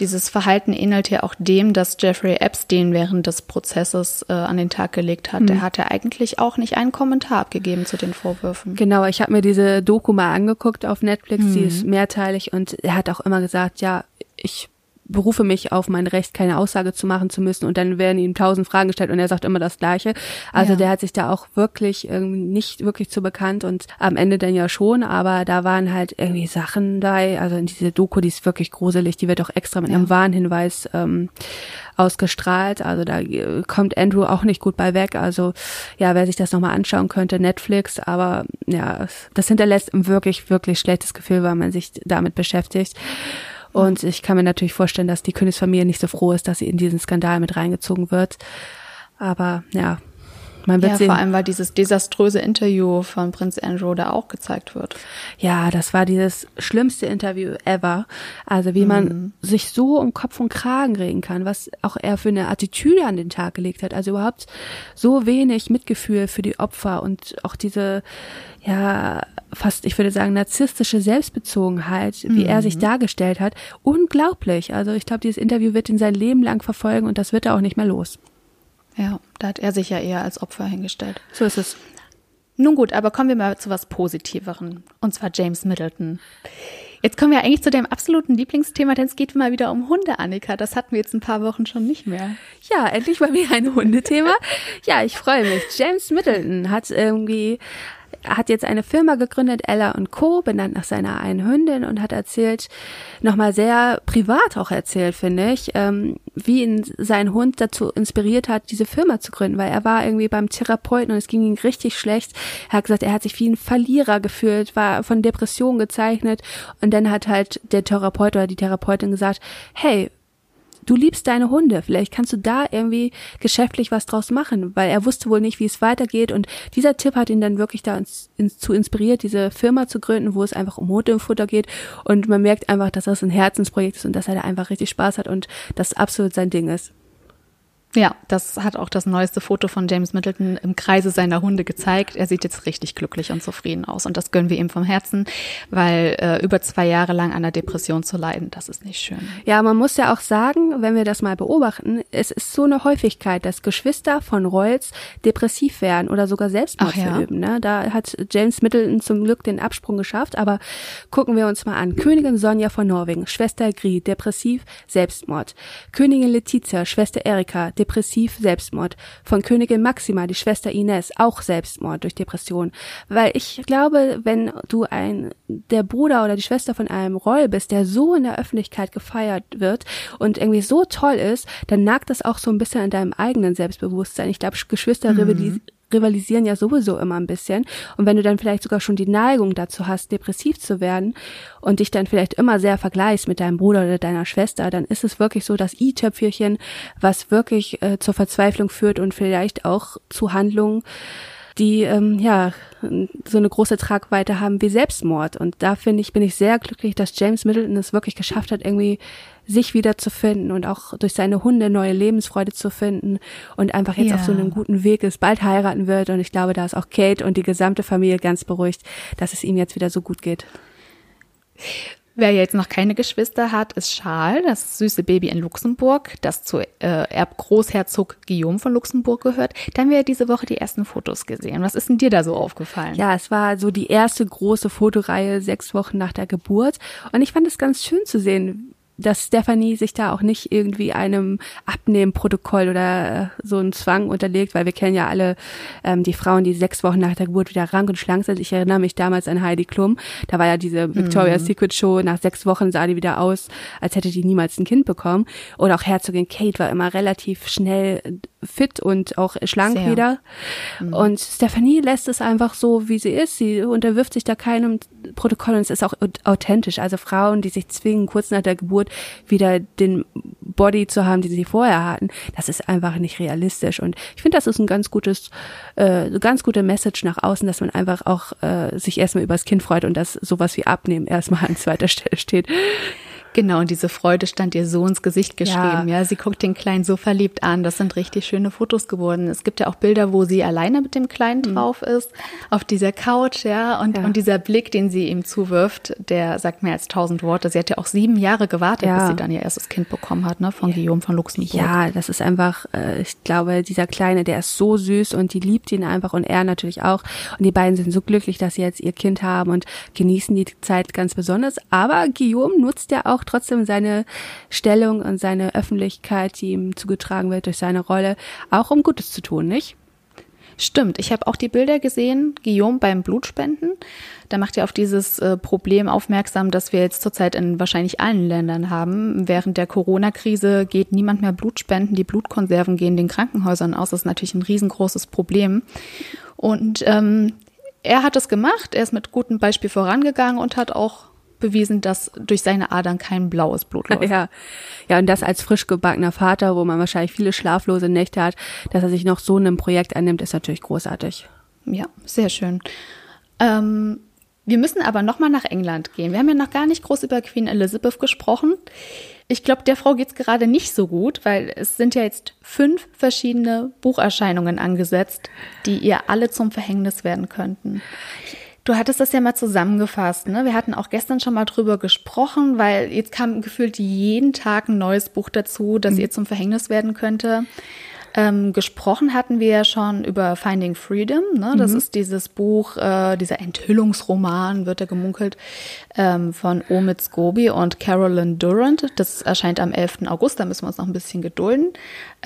dieses Verhalten ähnelt ja auch dem, das Jeffrey Epstein während des Prozesses äh, an den Tag gelegt hat. Mhm. Er hat ja eigentlich auch nicht einen Kommentar abgegeben zu den Vorwürfen. Genau, ich habe mir diese Doku mal angeguckt auf Netflix, mhm. die ist mehrteilig und er hat auch immer gesagt, ja, ich berufe mich auf mein Recht, keine Aussage zu machen zu müssen und dann werden ihm tausend Fragen gestellt und er sagt immer das Gleiche. Also ja. der hat sich da auch wirklich irgendwie nicht wirklich zu bekannt und am Ende dann ja schon, aber da waren halt irgendwie Sachen dabei, also in diese Doku, die ist wirklich gruselig, die wird auch extra mit ja. einem Warnhinweis ähm, ausgestrahlt. Also da äh, kommt Andrew auch nicht gut bei weg. Also ja, wer sich das nochmal anschauen könnte, Netflix, aber ja, das hinterlässt ein wirklich, wirklich schlechtes Gefühl, weil man sich damit beschäftigt. Und ich kann mir natürlich vorstellen, dass die Königsfamilie nicht so froh ist, dass sie in diesen Skandal mit reingezogen wird. Aber ja, man wird ja, sehen. vor allem, weil dieses desaströse Interview von Prinz Andrew da auch gezeigt wird. Ja, das war dieses schlimmste Interview ever. Also wie man mhm. sich so um Kopf und Kragen regen kann, was auch er für eine Attitüde an den Tag gelegt hat. Also überhaupt so wenig Mitgefühl für die Opfer und auch diese, ja, fast, ich würde sagen, narzisstische Selbstbezogenheit, wie mhm. er sich mhm. dargestellt hat, unglaublich. Also ich glaube, dieses Interview wird ihn sein Leben lang verfolgen und das wird er auch nicht mehr los. Ja, da hat er sich ja eher als Opfer hingestellt. So ist es. Nun gut, aber kommen wir mal zu was Positiveren. Und zwar James Middleton. Jetzt kommen wir eigentlich zu deinem absoluten Lieblingsthema, denn es geht mal wieder um Hunde, Annika. Das hatten wir jetzt ein paar Wochen schon nicht mehr. Ja, endlich mal wieder ein Hundethema. ja, ich freue mich. James Middleton hat irgendwie hat jetzt eine Firma gegründet, Ella und Co., benannt nach seiner einen Hündin und hat erzählt, nochmal sehr privat auch erzählt, finde ich, ähm, wie ihn sein Hund dazu inspiriert hat, diese Firma zu gründen, weil er war irgendwie beim Therapeuten und es ging ihm richtig schlecht. Er hat gesagt, er hat sich wie ein Verlierer gefühlt, war von Depressionen gezeichnet und dann hat halt der Therapeut oder die Therapeutin gesagt, hey, du liebst deine Hunde, vielleicht kannst du da irgendwie geschäftlich was draus machen, weil er wusste wohl nicht, wie es weitergeht. Und dieser Tipp hat ihn dann wirklich da ins, ins, zu inspiriert, diese Firma zu gründen, wo es einfach um Hunde im Futter geht. Und man merkt einfach, dass das ein Herzensprojekt ist und dass er da einfach richtig Spaß hat und das absolut sein Ding ist. Ja, das hat auch das neueste Foto von James Middleton im Kreise seiner Hunde gezeigt. Er sieht jetzt richtig glücklich und zufrieden aus und das gönnen wir ihm vom Herzen, weil äh, über zwei Jahre lang an der Depression zu leiden, das ist nicht schön. Ja, man muss ja auch sagen, wenn wir das mal beobachten, es ist so eine Häufigkeit, dass Geschwister von Royals depressiv werden oder sogar Selbstmord Ach, ja. verüben. Ne? Da hat James Middleton zum Glück den Absprung geschafft, aber gucken wir uns mal an. Königin Sonja von Norwegen, Schwester Grie, depressiv, Selbstmord. Königin Letizia, Schwester Erika, depressiv, depressiv Selbstmord. Von Königin Maxima, die Schwester Ines, auch Selbstmord durch Depression. Weil ich glaube, wenn du ein, der Bruder oder die Schwester von einem Roll bist, der so in der Öffentlichkeit gefeiert wird und irgendwie so toll ist, dann nagt das auch so ein bisschen an deinem eigenen Selbstbewusstsein. Ich glaube, Geschwister mhm rivalisieren ja sowieso immer ein bisschen. Und wenn du dann vielleicht sogar schon die Neigung dazu hast, depressiv zu werden und dich dann vielleicht immer sehr vergleichst mit deinem Bruder oder deiner Schwester, dann ist es wirklich so das i-Töpfchen, was wirklich äh, zur Verzweiflung führt und vielleicht auch zu Handlungen, die ähm, ja so eine große Tragweite haben wie Selbstmord. Und da finde ich, bin ich sehr glücklich, dass James Middleton es wirklich geschafft hat, irgendwie sich wiederzufinden und auch durch seine Hunde neue Lebensfreude zu finden und einfach jetzt ja. auf so einem guten Weg ist, bald heiraten wird. Und ich glaube, da ist auch Kate und die gesamte Familie ganz beruhigt, dass es ihm jetzt wieder so gut geht. Wer jetzt noch keine Geschwister hat, ist Charles, das süße Baby in Luxemburg, das zu äh, Erbgroßherzog Guillaume von Luxemburg gehört. Da haben wir diese Woche die ersten Fotos gesehen. Was ist denn dir da so aufgefallen? Ja, es war so die erste große Fotoreihe sechs Wochen nach der Geburt. Und ich fand es ganz schön zu sehen, dass Stephanie sich da auch nicht irgendwie einem Abnehmprotokoll oder äh, so einen Zwang unterlegt, weil wir kennen ja alle ähm, die Frauen, die sechs Wochen nach der Geburt wieder rank und schlank sind. Ich erinnere mich damals an Heidi Klum. Da war ja diese Victoria's mhm. Secret Show. Nach sechs Wochen sah die wieder aus, als hätte die niemals ein Kind bekommen. Oder auch Herzogin Kate war immer relativ schnell fit und auch schlank Sehr. wieder. Mhm. Und Stephanie lässt es einfach so, wie sie ist. Sie unterwirft sich da keinem Protokoll und es ist auch authentisch. Also Frauen, die sich zwingen, kurz nach der Geburt wieder den Body zu haben, die sie vorher hatten, das ist einfach nicht realistisch. Und ich finde, das ist ein ganz gutes, äh, ganz gute Message nach außen, dass man einfach auch äh, sich erstmal übers Kind freut und dass sowas wie Abnehmen erstmal an zweiter Stelle steht. Genau, und diese Freude stand ihr so ins Gesicht geschrieben. Ja. ja, sie guckt den Kleinen so verliebt an. Das sind richtig schöne Fotos geworden. Es gibt ja auch Bilder, wo sie alleine mit dem Kleinen mhm. drauf ist, auf dieser Couch, ja, und, ja. und dieser Blick, den sie ihm zuwirft, der sagt mehr als tausend Worte. Sie hat ja auch sieben Jahre gewartet, ja. bis sie dann ihr erstes Kind bekommen hat, ne, von Guillaume von Luxemburg. Ja, das ist einfach, äh, ich glaube, dieser Kleine, der ist so süß und die liebt ihn einfach und er natürlich auch. Und die beiden sind so glücklich, dass sie jetzt ihr Kind haben und genießen die Zeit ganz besonders. Aber Guillaume nutzt ja auch trotzdem seine Stellung und seine Öffentlichkeit, die ihm zugetragen wird durch seine Rolle, auch um Gutes zu tun, nicht? Stimmt, ich habe auch die Bilder gesehen, Guillaume beim Blutspenden. Da macht er auf dieses äh, Problem aufmerksam, das wir jetzt zurzeit in wahrscheinlich allen Ländern haben. Während der Corona-Krise geht niemand mehr Blutspenden, die Blutkonserven gehen den Krankenhäusern aus. Das ist natürlich ein riesengroßes Problem. Und ähm, er hat es gemacht, er ist mit gutem Beispiel vorangegangen und hat auch bewiesen, dass durch seine Adern kein blaues Blut läuft. Ja, ja, und das als frisch gebackener Vater, wo man wahrscheinlich viele schlaflose Nächte hat, dass er sich noch so einem Projekt annimmt, ist natürlich großartig. Ja, sehr schön. Ähm, wir müssen aber nochmal nach England gehen. Wir haben ja noch gar nicht groß über Queen Elizabeth gesprochen. Ich glaube, der Frau geht's gerade nicht so gut, weil es sind ja jetzt fünf verschiedene Bucherscheinungen angesetzt, die ihr alle zum Verhängnis werden könnten. Du hattest das ja mal zusammengefasst, ne? Wir hatten auch gestern schon mal drüber gesprochen, weil jetzt kam gefühlt jeden Tag ein neues Buch dazu, das mhm. ihr zum Verhängnis werden könnte. Ähm, gesprochen hatten wir ja schon über Finding Freedom. Ne? Das mhm. ist dieses Buch, äh, dieser Enthüllungsroman, wird er gemunkelt, ähm, von Omid Scobie und Carolyn Durant. Das erscheint am 11. August, da müssen wir uns noch ein bisschen gedulden.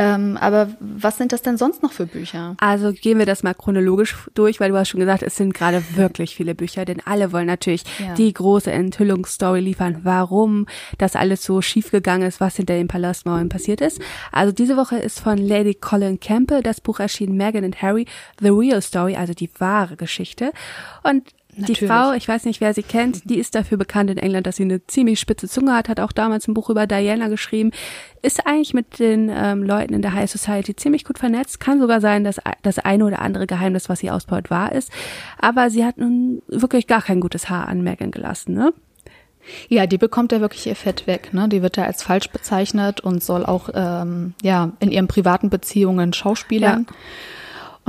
Ähm, aber was sind das denn sonst noch für Bücher? Also gehen wir das mal chronologisch durch, weil du hast schon gesagt, es sind gerade wirklich viele Bücher, denn alle wollen natürlich ja. die große Enthüllungsstory liefern, warum das alles so schiefgegangen ist, was hinter den Palastmauern passiert ist. Also diese Woche ist von Lady Colin Campbell das Buch erschienen, Meghan and Harry, The Real Story, also die wahre Geschichte. Und Natürlich. Die Frau, ich weiß nicht, wer sie kennt, die ist dafür bekannt in England, dass sie eine ziemlich spitze Zunge hat, hat auch damals ein Buch über Diana geschrieben, ist eigentlich mit den ähm, Leuten in der High Society ziemlich gut vernetzt. Kann sogar sein, dass das eine oder andere Geheimnis, was sie ausbaut, wahr ist. Aber sie hat nun wirklich gar kein gutes Haar an Megan gelassen, ne? Ja, die bekommt ja wirklich ihr Fett weg. Ne? Die wird ja als falsch bezeichnet und soll auch ähm, ja in ihren privaten Beziehungen schauspielern. Ja.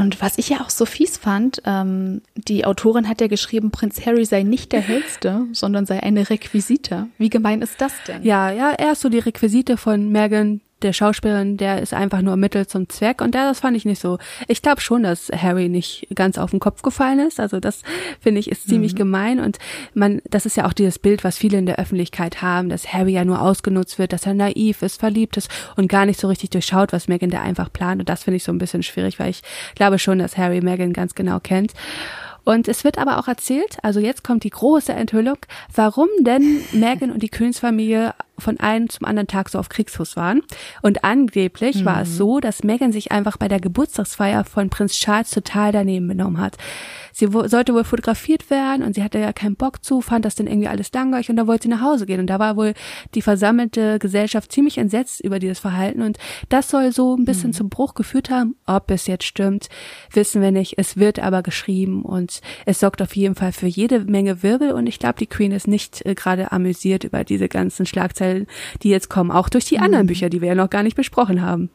Und was ich ja auch so fies fand, ähm, die Autorin hat ja geschrieben, Prinz Harry sei nicht der Hellste, sondern sei eine Requisite. Wie gemein ist das denn? Ja, ja, er ist so die Requisite von Megan der Schauspielerin, der ist einfach nur Mittel zum Zweck und der, das fand ich nicht so. Ich glaube schon, dass Harry nicht ganz auf den Kopf gefallen ist. Also das finde ich ist ziemlich mhm. gemein und man, das ist ja auch dieses Bild, was viele in der Öffentlichkeit haben, dass Harry ja nur ausgenutzt wird, dass er naiv ist, verliebt ist und gar nicht so richtig durchschaut, was Megan da einfach plant. Und das finde ich so ein bisschen schwierig, weil ich glaube schon, dass Harry Megan ganz genau kennt. Und es wird aber auch erzählt, also jetzt kommt die große Enthüllung, warum denn Megan und die Königsfamilie von einem zum anderen Tag so auf Kriegsfuß waren. Und angeblich mhm. war es mhm. so, dass Megan sich einfach bei der Geburtstagsfeier von Prinz Charles total daneben benommen hat. Sie sollte wohl fotografiert werden und sie hatte ja keinen Bock zu, fand das dann irgendwie alles langweilig und da wollte sie nach Hause gehen. Und da war wohl die versammelte Gesellschaft ziemlich entsetzt über dieses Verhalten und das soll so ein bisschen mhm. zum Bruch geführt haben. Ob es jetzt stimmt, wissen wir nicht. Es wird aber geschrieben und es sorgt auf jeden Fall für jede Menge Wirbel und ich glaube, die Queen ist nicht äh, gerade amüsiert über diese ganzen Schlagzeilen Schlagzeilen, die jetzt kommen, auch durch die mhm. anderen Bücher, die wir ja noch gar nicht besprochen haben.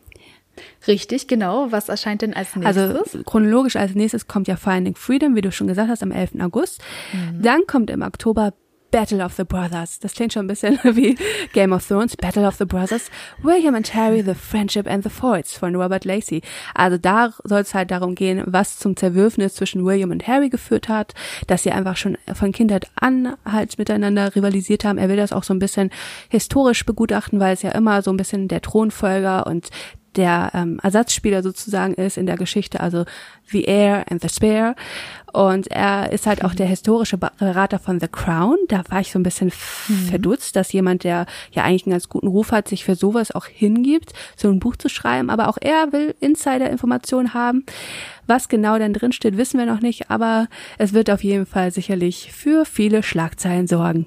Richtig, genau. Was erscheint denn als also nächstes? Also chronologisch als nächstes kommt ja Finding Freedom, wie du schon gesagt hast, am 11. August. Mhm. Dann kommt im Oktober Battle of the Brothers. Das klingt schon ein bisschen wie Game of Thrones. Battle of the Brothers. William and Harry, The Friendship and the Foils von Robert Lacey. Also da soll es halt darum gehen, was zum Zerwürfnis zwischen William und Harry geführt hat, dass sie einfach schon von Kindheit an halt miteinander rivalisiert haben. Er will das auch so ein bisschen historisch begutachten, weil es ja immer so ein bisschen der Thronfolger und der ähm, Ersatzspieler sozusagen ist in der Geschichte, also The Heir and the Spare. Und er ist halt auch der historische Berater von The Crown. Da war ich so ein bisschen mhm. verdutzt, dass jemand, der ja eigentlich einen ganz guten Ruf hat, sich für sowas auch hingibt, so ein Buch zu schreiben. Aber auch er will Insider-Informationen haben. Was genau dann drin steht, wissen wir noch nicht, aber es wird auf jeden Fall sicherlich für viele Schlagzeilen sorgen.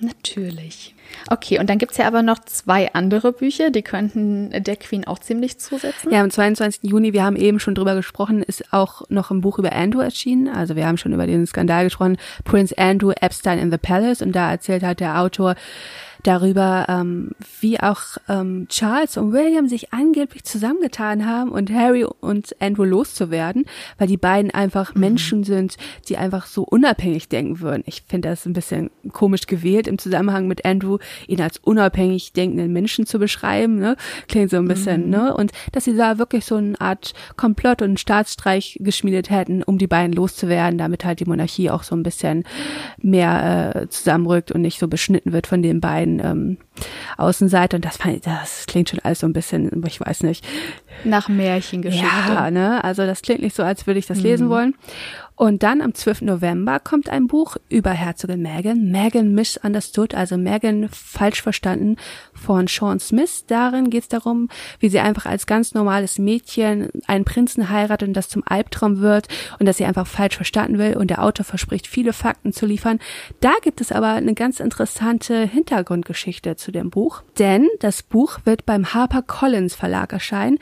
Natürlich. Okay, und dann gibt's ja aber noch zwei andere Bücher, die könnten der Queen auch ziemlich zusetzen. Ja, am 22. Juni, wir haben eben schon drüber gesprochen, ist auch noch ein Buch über Andrew erschienen. Also wir haben schon über den Skandal gesprochen, Prince Andrew Epstein in the Palace. Und da erzählt halt der Autor, darüber, ähm, wie auch ähm, Charles und William sich angeblich zusammengetan haben und Harry und Andrew loszuwerden, weil die beiden einfach mhm. Menschen sind, die einfach so unabhängig denken würden. Ich finde das ein bisschen komisch gewählt im Zusammenhang mit Andrew, ihn als unabhängig denkenden Menschen zu beschreiben. Ne? Klingt so ein bisschen, mhm. ne? Und dass sie da wirklich so eine Art Komplott und Staatsstreich geschmiedet hätten, um die beiden loszuwerden, damit halt die Monarchie auch so ein bisschen mehr äh, zusammenrückt und nicht so beschnitten wird von den beiden ein ähm, Außenseiter und das fand ich, das klingt schon alles so ein bisschen, ich weiß nicht. Nach Märchengeschichte. Ja, ne? Also das klingt nicht so, als würde ich das mhm. lesen wollen. Und dann am 12. November kommt ein Buch über Herzogin Meghan, Meghan Misunderstood, also Meghan falsch verstanden von Sean Smith. Darin geht es darum, wie sie einfach als ganz normales Mädchen einen Prinzen heiratet und das zum Albtraum wird und dass sie einfach falsch verstanden will und der Autor verspricht, viele Fakten zu liefern. Da gibt es aber eine ganz interessante Hintergrundgeschichte zu dem Buch, denn das Buch wird beim Harper Collins Verlag erscheinen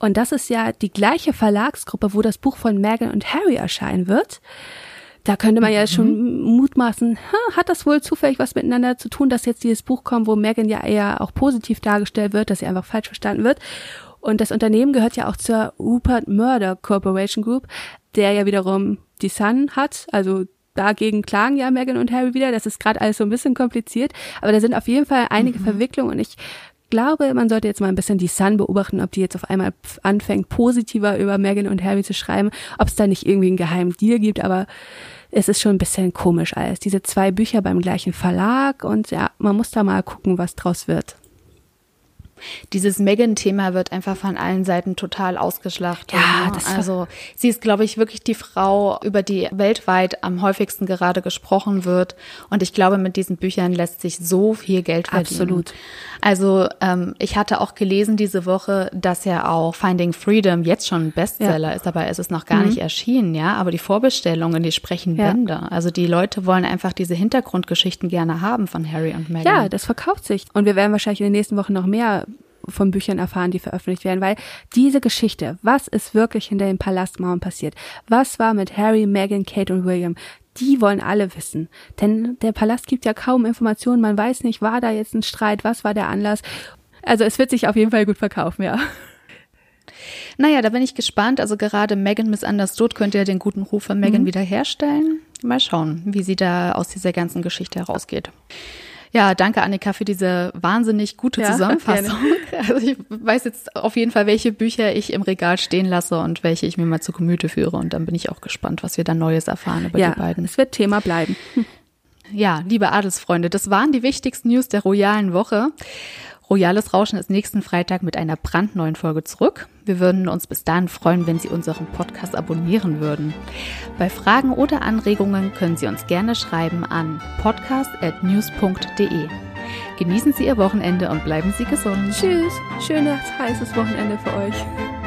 und das ist ja die gleiche Verlagsgruppe, wo das Buch von Meghan und Harry erscheinen wird. Da könnte man ja mhm. schon mutmaßen, hat das wohl zufällig was miteinander zu tun, dass jetzt dieses Buch kommt, wo Meghan ja eher auch positiv dargestellt wird, dass sie einfach falsch verstanden wird. Und das Unternehmen gehört ja auch zur Rupert Murder Corporation Group, der ja wiederum die Sun hat, also dagegen klagen ja Meghan und Harry wieder. Das ist gerade alles so ein bisschen kompliziert, aber da sind auf jeden Fall einige mhm. Verwicklungen und ich glaube, man sollte jetzt mal ein bisschen die Sun beobachten, ob die jetzt auf einmal anfängt, positiver über Meghan und Harry zu schreiben, ob es da nicht irgendwie einen geheimen Deal gibt, aber es ist schon ein bisschen komisch alles. Diese zwei Bücher beim gleichen Verlag und ja, man muss da mal gucken, was draus wird dieses Megan-Thema wird einfach von allen Seiten total ausgeschlachtet. Ja, ne? das also sie ist, glaube ich, wirklich die Frau, über die weltweit am häufigsten gerade gesprochen wird. Und ich glaube, mit diesen Büchern lässt sich so viel Geld verdienen. Absolut. Also ähm, ich hatte auch gelesen diese Woche, dass ja auch Finding Freedom jetzt schon ein Bestseller ja. ist, aber es ist noch gar mhm. nicht erschienen, ja. Aber die Vorbestellungen, die sprechen ja. Bände. Also die Leute wollen einfach diese Hintergrundgeschichten gerne haben von Harry und Meghan. Ja, das verkauft sich. Und wir werden wahrscheinlich in den nächsten Wochen noch mehr von Büchern erfahren, die veröffentlicht werden, weil diese Geschichte, was ist wirklich hinter den Palastmauern passiert? Was war mit Harry, Meghan, Kate und William? Die wollen alle wissen. Denn der Palast gibt ja kaum Informationen. Man weiß nicht, war da jetzt ein Streit? Was war der Anlass? Also es wird sich auf jeden Fall gut verkaufen, ja. Naja, da bin ich gespannt. Also gerade Megan Misunderstood könnte ja den guten Ruf von Megan mhm. wiederherstellen. Mal schauen, wie sie da aus dieser ganzen Geschichte herausgeht. Ja, danke Annika für diese wahnsinnig gute ja, Zusammenfassung. Gerne. Also ich weiß jetzt auf jeden Fall, welche Bücher ich im Regal stehen lasse und welche ich mir mal zu Gemüte führe. Und dann bin ich auch gespannt, was wir dann Neues erfahren über ja, die beiden. Es wird Thema bleiben. Ja, liebe Adelsfreunde, das waren die wichtigsten News der royalen Woche. Royales Rauschen ist nächsten Freitag mit einer brandneuen Folge zurück. Wir würden uns bis dahin freuen, wenn Sie unseren Podcast abonnieren würden. Bei Fragen oder Anregungen können Sie uns gerne schreiben an podcast.news.de. Genießen Sie Ihr Wochenende und bleiben Sie gesund. Tschüss. Schönes, heißes Wochenende für euch.